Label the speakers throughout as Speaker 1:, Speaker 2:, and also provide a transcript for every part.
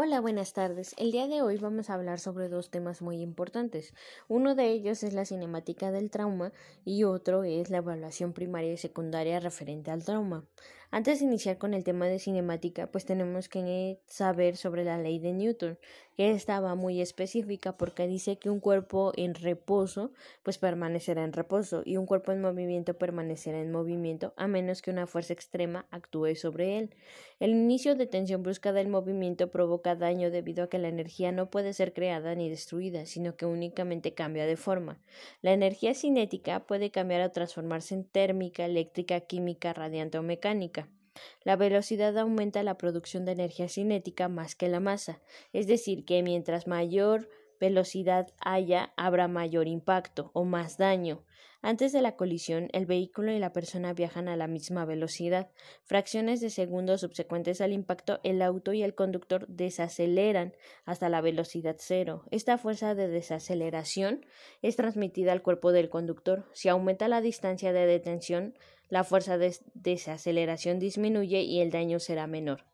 Speaker 1: Hola, buenas tardes. El día de hoy vamos a hablar sobre dos temas muy importantes. Uno de ellos es la cinemática del trauma y otro es la evaluación primaria y secundaria referente al trauma. Antes de iniciar con el tema de cinemática, pues tenemos que saber sobre la ley de Newton, que estaba muy específica porque dice que un cuerpo en reposo, pues permanecerá en reposo y un cuerpo en movimiento permanecerá en movimiento a menos que una fuerza extrema actúe sobre él. El inicio de tensión brusca del movimiento provoca daño debido a que la energía no puede ser creada ni destruida, sino que únicamente cambia de forma. La energía cinética puede cambiar o transformarse en térmica, eléctrica, química, radiante o mecánica. La velocidad aumenta la producción de energía cinética más que la masa, es decir, que mientras mayor velocidad haya, habrá mayor impacto o más daño. Antes de la colisión, el vehículo y la persona viajan a la misma velocidad. Fracciones de segundos subsecuentes al impacto, el auto y el conductor desaceleran hasta la velocidad cero. Esta fuerza de desaceleración es transmitida al cuerpo del conductor. Si aumenta la distancia de detención, la fuerza de desaceleración disminuye y el daño será menor.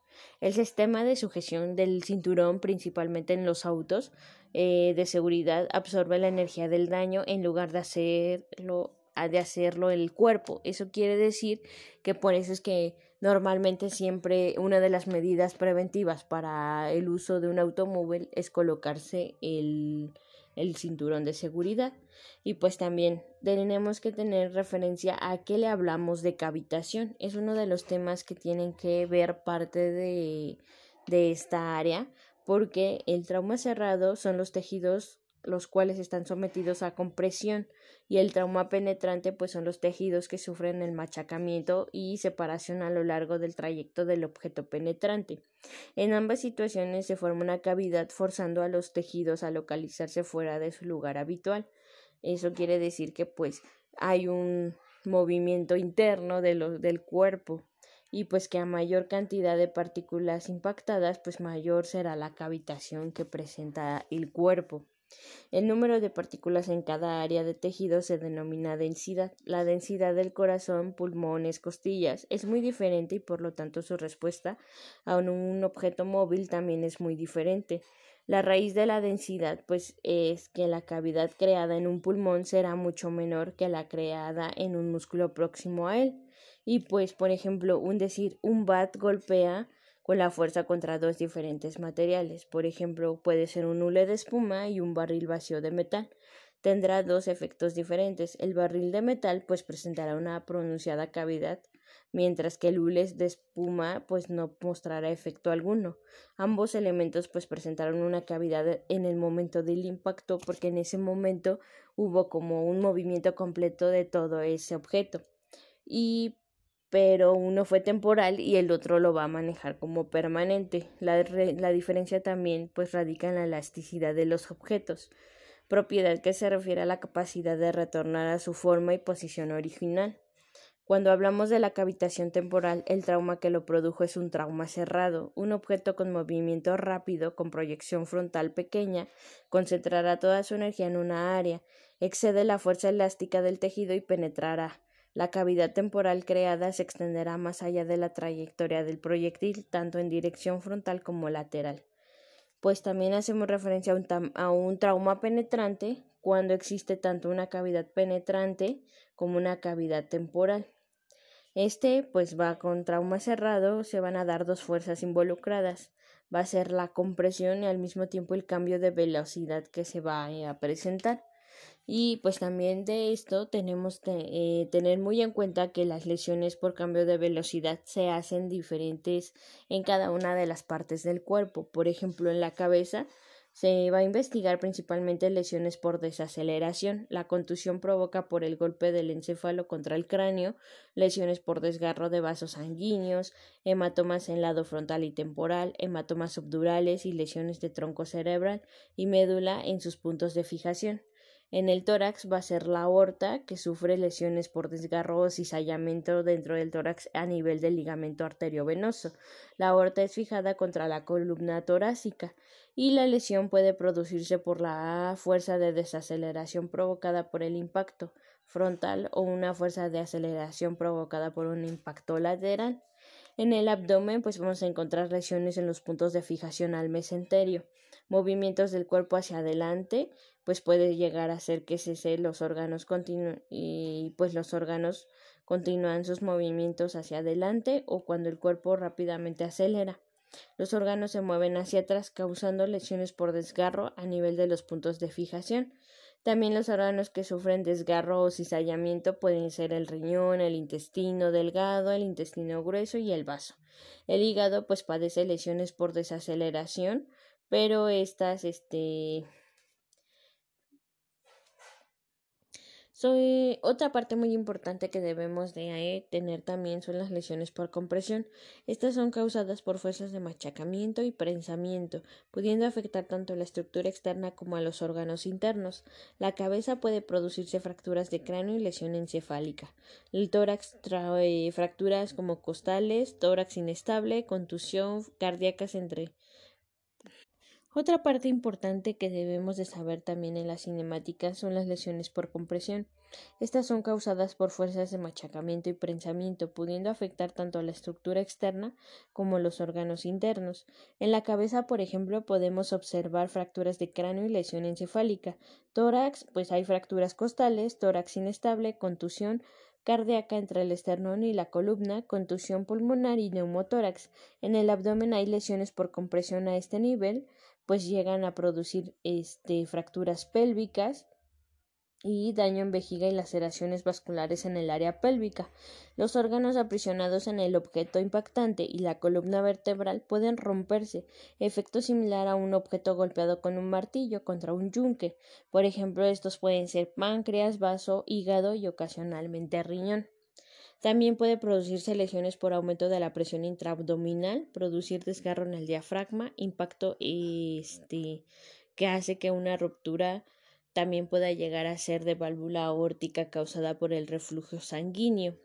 Speaker 1: El sistema de sujeción del cinturón, principalmente en los autos eh, de seguridad, absorbe la energía del daño en lugar de hacerlo, de hacerlo el cuerpo. Eso quiere decir que por eso es que normalmente siempre una de las medidas preventivas para el uso de un automóvil es colocarse el, el cinturón de seguridad. Y pues también tenemos que tener referencia a qué le hablamos de cavitación. Es uno de los temas que tienen que ver parte de, de esta área porque el trauma cerrado son los tejidos los cuales están sometidos a compresión y el trauma penetrante pues son los tejidos que sufren el machacamiento y separación a lo largo del trayecto del objeto penetrante. En ambas situaciones se forma una cavidad forzando a los tejidos a localizarse fuera de su lugar habitual. Eso quiere decir que pues hay un movimiento interno de del cuerpo y pues que a mayor cantidad de partículas impactadas pues mayor será la cavitación que presenta el cuerpo. El número de partículas en cada área de tejido se denomina densidad. La densidad del corazón, pulmones, costillas es muy diferente y por lo tanto su respuesta a un objeto móvil también es muy diferente. La raíz de la densidad pues es que la cavidad creada en un pulmón será mucho menor que la creada en un músculo próximo a él. Y pues, por ejemplo, un decir un bat golpea con la fuerza contra dos diferentes materiales. Por ejemplo, puede ser un hule de espuma y un barril vacío de metal. Tendrá dos efectos diferentes. El barril de metal pues presentará una pronunciada cavidad, mientras que el hule de espuma pues no mostrará efecto alguno. Ambos elementos pues presentaron una cavidad en el momento del impacto porque en ese momento hubo como un movimiento completo de todo ese objeto. Y pero uno fue temporal y el otro lo va a manejar como permanente. La, la, diferencia también pues radica en la elasticidad de los objetos, propiedad que se refiere a la capacidad de retornar a su forma y posición original. Cuando hablamos de la cavitación temporal, el trauma que lo produjo es un trauma cerrado. Un objeto con movimiento rápido, con proyección frontal pequeña, concentrará toda su energía en una área, excede la fuerza elástica del tejido y penetrará. La cavidad temporal creada se extenderá más allá de la trayectoria del proyectil, tanto en dirección frontal como lateral. Pues también hacemos referencia a un, trauma penetrante cuando existe tanto una cavidad penetrante como una cavidad temporal. Este pues va con trauma cerrado, se van a dar dos fuerzas involucradas. Va a ser la compresión y al mismo tiempo el cambio de velocidad que se va a presentar. Y pues también de esto tenemos que eh, tener muy en cuenta que las lesiones por cambio de velocidad se hacen diferentes en cada una de las partes del cuerpo. Por ejemplo, en la cabeza se va a investigar principalmente lesiones por desaceleración. La contusión provoca por el golpe del encéfalo contra el cráneo, lesiones por desgarro de vasos sanguíneos, hematomas en lado frontal y temporal, hematomas subdurales y lesiones de tronco cerebral y médula en sus puntos de fijación. En el tórax va a ser la aorta, que sufre lesiones por desgarro o cizallamiento dentro del tórax a nivel del ligamento arteriovenoso. La aorta es fijada contra la columna torácica y la lesión puede producirse por la fuerza de desaceleración provocada por el impacto frontal o una fuerza de aceleración provocada por un impacto lateral. En el abdomen, pues vamos a encontrar lesiones en los puntos de fijación al mesenterio, movimientos del cuerpo hacia adelante, pues puede llegar a hacer que cese los órganos y pues los órganos continúan sus movimientos hacia adelante o cuando el cuerpo rápidamente acelera. Los órganos se mueven hacia atrás causando lesiones por desgarro a nivel de los puntos de fijación. También los órganos que sufren desgarro o cizallamiento pueden ser el riñón, el intestino delgado, el intestino grueso y el vaso. El hígado pues padece lesiones por desaceleración, pero estas este otra parte muy importante que debemos de eh, tener también son las lesiones por compresión. Estas son causadas por fuerzas de machacamiento y prensamiento, pudiendo afectar tanto la estructura externa como a los órganos internos. La cabeza puede producirse fracturas de cráneo y lesión encefálica. El tórax trae fracturas como costales, tórax inestable, contusión cardíacas entre otra parte importante que debemos de saber también en las cinemáticas son las lesiones por compresión. Estas son causadas por fuerzas de machacamiento y prensamiento, pudiendo afectar tanto a la estructura externa como los órganos internos. En la cabeza, por ejemplo, podemos observar fracturas de cráneo y lesión encefálica. Tórax, pues hay fracturas costales, tórax inestable, contusión, cardíaca entre el esternón y la columna, contusión pulmonar y neumotórax. En el abdomen hay lesiones por compresión a este nivel, pues llegan a producir este, fracturas pélvicas y daño en vejiga y laceraciones vasculares en el área pélvica. Los órganos aprisionados en el objeto impactante y la columna vertebral pueden romperse, efecto similar a un objeto golpeado con un martillo contra un yunque. Por ejemplo, estos pueden ser páncreas, vaso, hígado y ocasionalmente riñón. También puede producirse lesiones por aumento de la presión intraabdominal, producir desgarro en el diafragma, impacto este, que hace que una ruptura también pueda llegar a ser de válvula aórtica causada por el reflujo sanguíneo.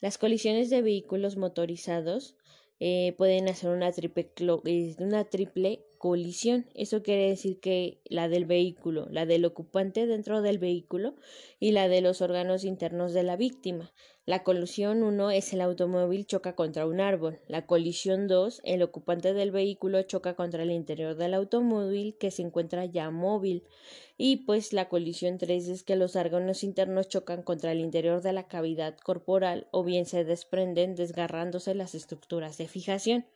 Speaker 1: Las colisiones de vehículos motorizados eh, pueden hacer una triple, eh, una triple colisión. Eso quiere decir que la del vehículo, la del ocupante dentro del vehículo y la de los órganos internos de la víctima. La colisión 1 es el automóvil choca contra un árbol. La colisión 2, el ocupante del vehículo choca contra el interior del automóvil que se encuentra ya móvil. Y pues la colisión 3 es que los órganos internos chocan contra el interior de la cavidad corporal o bien se desprenden desgarrándose las estructuras de fijación.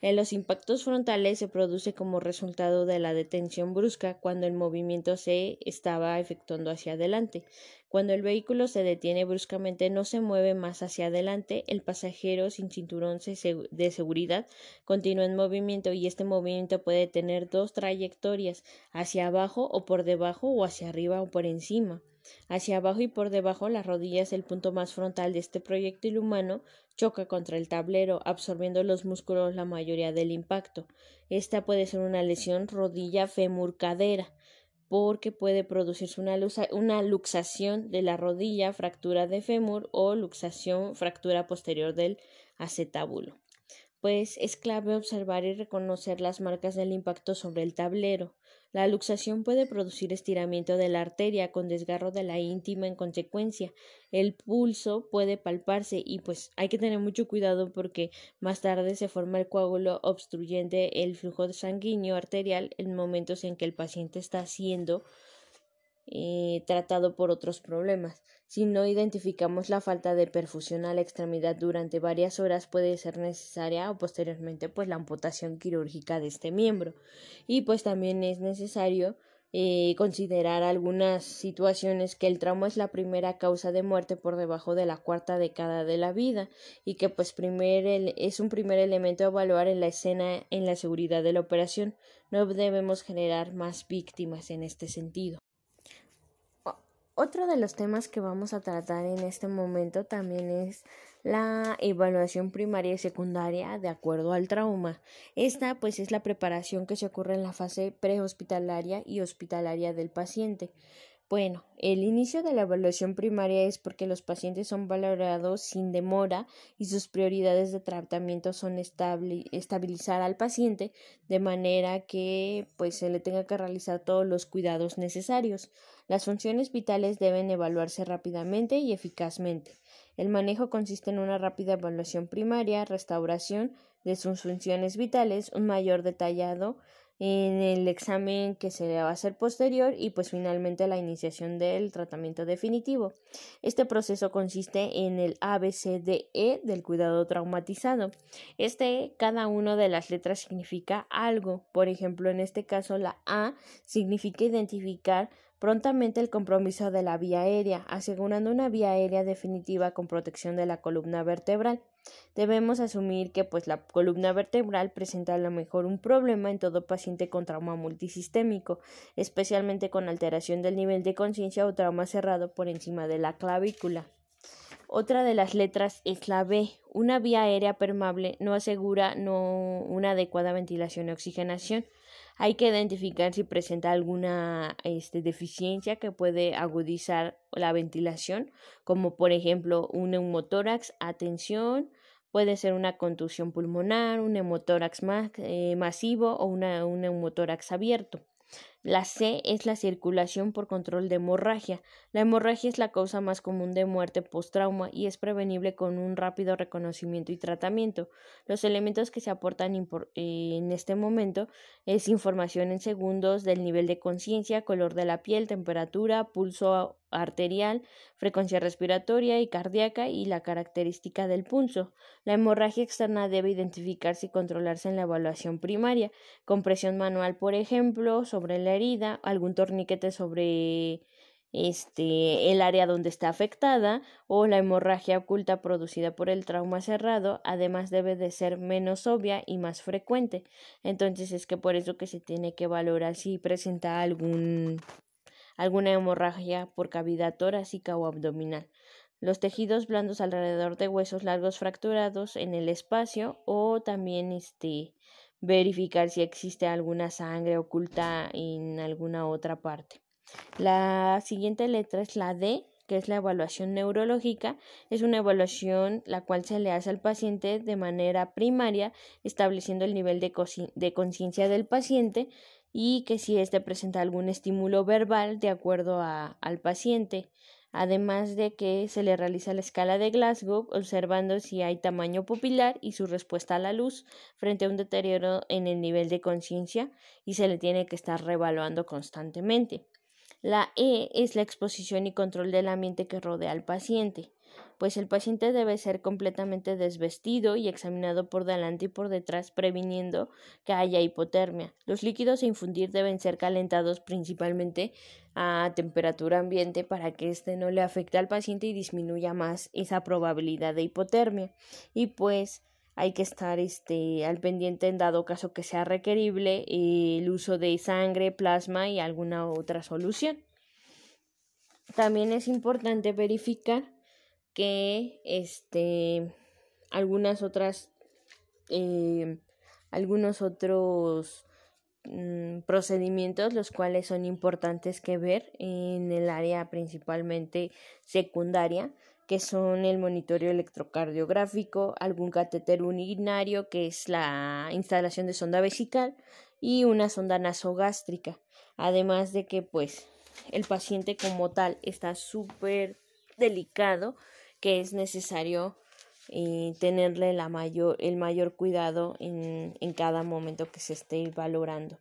Speaker 1: En los impactos frontales se produce como resultado de la detención brusca cuando el movimiento se estaba efectuando hacia adelante. Cuando el vehículo se detiene bruscamente no se mueve más hacia adelante, el pasajero sin cinturón de seguridad continúa en movimiento y este movimiento puede tener dos trayectorias, hacia abajo o por debajo o hacia arriba o por encima. Hacia abajo y por debajo, las rodillas, el punto más frontal de este proyectil humano, choca contra el tablero, absorbiendo los músculos la mayoría del impacto. Esta puede ser una lesión rodilla femur cadera, porque puede producirse una, una luxación de la rodilla, fractura de fémur o luxación, fractura posterior del acetábulo. Pues es clave observar y reconocer las marcas del impacto sobre el tablero. La luxación puede producir estiramiento de la arteria con desgarro de la íntima en consecuencia. El pulso puede palparse y pues hay que tener mucho cuidado porque más tarde se forma el coágulo obstruyente el flujo sanguíneo arterial en momentos en que el paciente está siendo eh, tratado por otros problemas. Si no identificamos la falta de perfusión a la extremidad durante varias horas, puede ser necesaria o posteriormente pues la amputación quirúrgica de este miembro. Y pues también es necesario eh, considerar algunas situaciones que el trauma es la primera causa de muerte por debajo de la cuarta década de la vida y que pues es un primer elemento a evaluar en la escena en la seguridad de la operación. No debemos generar más víctimas en este sentido. Otro de los temas que vamos a tratar en este momento también es la evaluación primaria y secundaria de acuerdo al trauma. Esta pues es la preparación que se ocurre en la fase prehospitalaria y hospitalaria del paciente. Bueno, el inicio de la evaluación primaria es porque los pacientes son valorados sin demora y sus prioridades de tratamiento son estabilizar al paciente de manera que pues se le tenga que realizar todos los cuidados necesarios. Las funciones vitales deben evaluarse rápidamente y eficazmente. El manejo consiste en una rápida evaluación primaria, restauración de sus funciones vitales, un mayor detallado en el examen que se le va a hacer posterior y pues finalmente la iniciación del tratamiento definitivo. Este proceso consiste en el ABCDE del cuidado traumatizado. Este, cada una de las letras significa algo. Por ejemplo, en este caso la A significa identificar prontamente el compromiso de la vía aérea, asegurando una vía aérea definitiva con protección de la columna vertebral. Debemos asumir que pues la columna vertebral presenta a lo mejor un problema en todo paciente con trauma multisistémico, especialmente con alteración del nivel de conciencia o trauma cerrado por encima de la clavícula. Otra de las letras es la B. Una vía aérea permeable no asegura no una adecuada ventilación y oxigenación. Hay que identificar si presenta alguna este, deficiencia que puede agudizar la ventilación, como por ejemplo un neumotórax, atención, puede ser una contusión pulmonar, un neumotórax eh, masivo o un neumotórax abierto. La C es la circulación por control de hemorragia. La hemorragia es la causa más común de muerte post-trauma y es prevenible con un rápido reconocimiento y tratamiento. Los elementos que se aportan en este momento es información en segundos del nivel de conciencia, color de la piel, temperatura, pulso arterial, frecuencia respiratoria y cardíaca y la característica del pulso. La hemorragia externa debe identificarse y controlarse en la evaluación primaria, compresión manual, por ejemplo, sobre la herida, algún torniquete sobre este el área donde está afectada o la hemorragia oculta producida por el trauma cerrado, además debe de ser menos obvia y más frecuente. Entonces es que por eso que se tiene que valorar si presenta algún alguna hemorragia por cavidad torácica o abdominal. Los tejidos blandos alrededor de huesos largos fracturados en el espacio o también este verificar si existe alguna sangre oculta en alguna otra parte. La siguiente letra es la D, que es la evaluación neurológica. Es una evaluación la cual se le hace al paciente de manera primaria, estableciendo el nivel de conciencia del paciente y que si éste presenta algún estímulo verbal de acuerdo a, al paciente, además de que se le realiza la escala de Glasgow observando si hay tamaño pupilar y su respuesta a la luz frente a un deterioro en el nivel de conciencia y se le tiene que estar revaluando constantemente. La E es la exposición y control del ambiente que rodea al paciente pues el paciente debe ser completamente desvestido y examinado por delante y por detrás, previniendo que haya hipotermia. Los líquidos a infundir deben ser calentados principalmente a temperatura ambiente para que éste no le afecte al paciente y disminuya más esa probabilidad de hipotermia. Y pues hay que estar este, al pendiente en dado caso que sea requerible el uso de sangre, plasma y alguna otra solución. También es importante verificar que este algunas otras eh, algunos otros mm, procedimientos los cuales son importantes que ver en el área principalmente secundaria que son el monitoreo electrocardiográfico, algún catéter urinario, que es la instalación de sonda vesical, y una sonda nasogástrica. Además de que, pues, el paciente como tal está súper delicado que es necesario eh, tenerle mayor, el mayor cuidado en, en, cada momento que se esté valorando.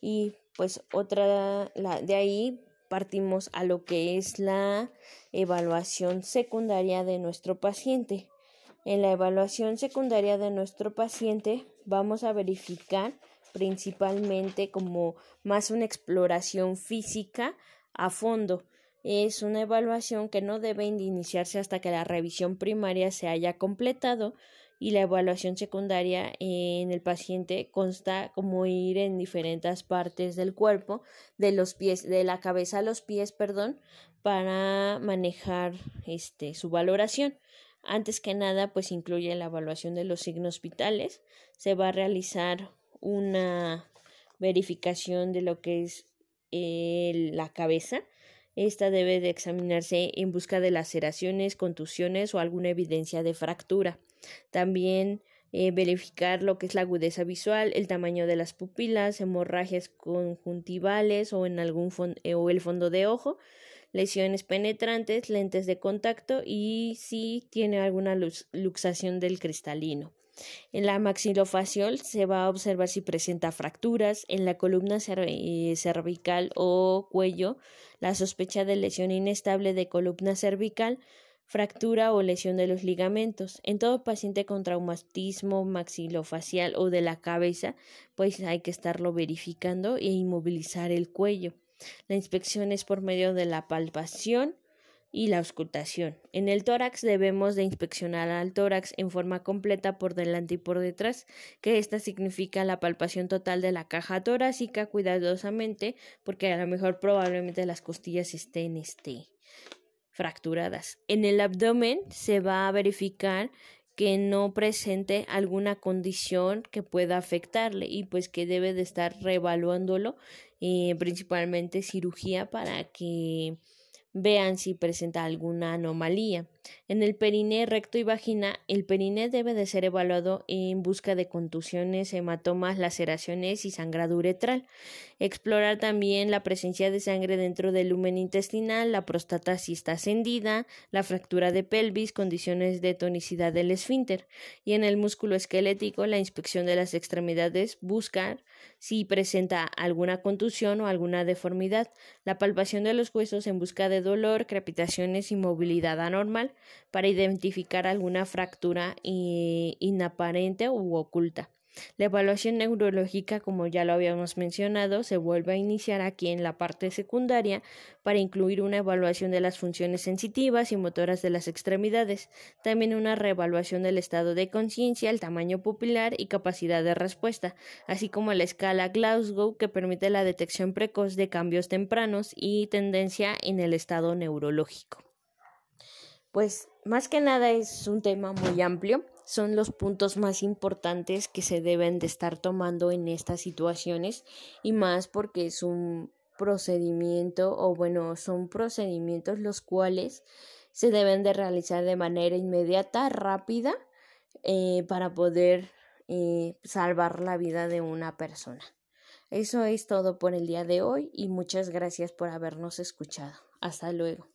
Speaker 1: Y pues otra, la, de ahí partimos a lo que es la evaluación secundaria de nuestro paciente. En la evaluación secundaria de nuestro paciente vamos a verificar principalmente como más una exploración física a fondo es una evaluación que no debe iniciarse hasta que la revisión primaria se haya completado y la evaluación secundaria en el paciente consta como ir en diferentes partes del cuerpo, de los pies, de la cabeza a los pies, perdón, para manejar este su valoración. Antes que nada, pues incluye la evaluación de los signos vitales. Se va a realizar una verificación de lo que es eh, la cabeza, esta debe de examinarse en busca de laceraciones, contusiones o alguna evidencia de fractura. También eh, verificar lo que es la agudeza visual, el tamaño de las pupilas, hemorragias conjuntivales o en algún eh, o el fondo de ojo, lesiones penetrantes, lentes de contacto y si tiene alguna luxación del cristalino. En la maxilofacial se va a observar si presenta fracturas en la columna eh, cervical o cuello, la sospecha de lesión inestable de columna cervical, fractura o lesión de los ligamentos. En todo paciente con traumatismo maxilofacial o de la cabeza, pues hay que estarlo verificando e inmovilizar el cuello. La inspección es por medio de la palpación y la auscultación. En el tórax debemos de inspeccionar al tórax en forma completa por delante y por detrás, que esta significa la palpación total de la caja torácica cuidadosamente, porque a lo mejor probablemente las costillas estén este, fracturadas. En el abdomen se va a verificar que no presente alguna condición que pueda afectarle y pues que debe de estar reevaluándolo, eh, principalmente cirugía para que vean si presenta alguna anomalía. En el periné recto y vagina, el periné debe de ser evaluado en busca de contusiones, hematomas, laceraciones y sangrado uretral. Explorar también la presencia de sangre dentro del lumen intestinal, la próstata si está ascendida, la fractura de pelvis, condiciones de tonicidad del esfínter. Y en el músculo esquelético, la inspección de las extremidades, buscar si presenta alguna contusión o alguna deformidad. La palpación de los huesos en busca de dolor, crepitaciones y movilidad anormal para identificar alguna fractura inaparente u oculta. La evaluación neurológica, como ya lo habíamos mencionado, se vuelve a iniciar aquí en la parte secundaria para incluir una evaluación de las funciones sensitivas y motoras de las extremidades, también una reevaluación del estado de conciencia, el tamaño pupilar y capacidad de respuesta, así como la escala Glasgow que permite la detección precoz de cambios tempranos y tendencia en el estado neurológico. Pues más que nada es un tema muy amplio, son los puntos más importantes que se deben de estar tomando en estas situaciones y más porque es un procedimiento o bueno, son procedimientos los cuales se deben de realizar de manera inmediata, rápida, eh, para poder eh, salvar la vida de una persona. Eso es todo por el día de hoy y muchas gracias por habernos escuchado. Hasta luego.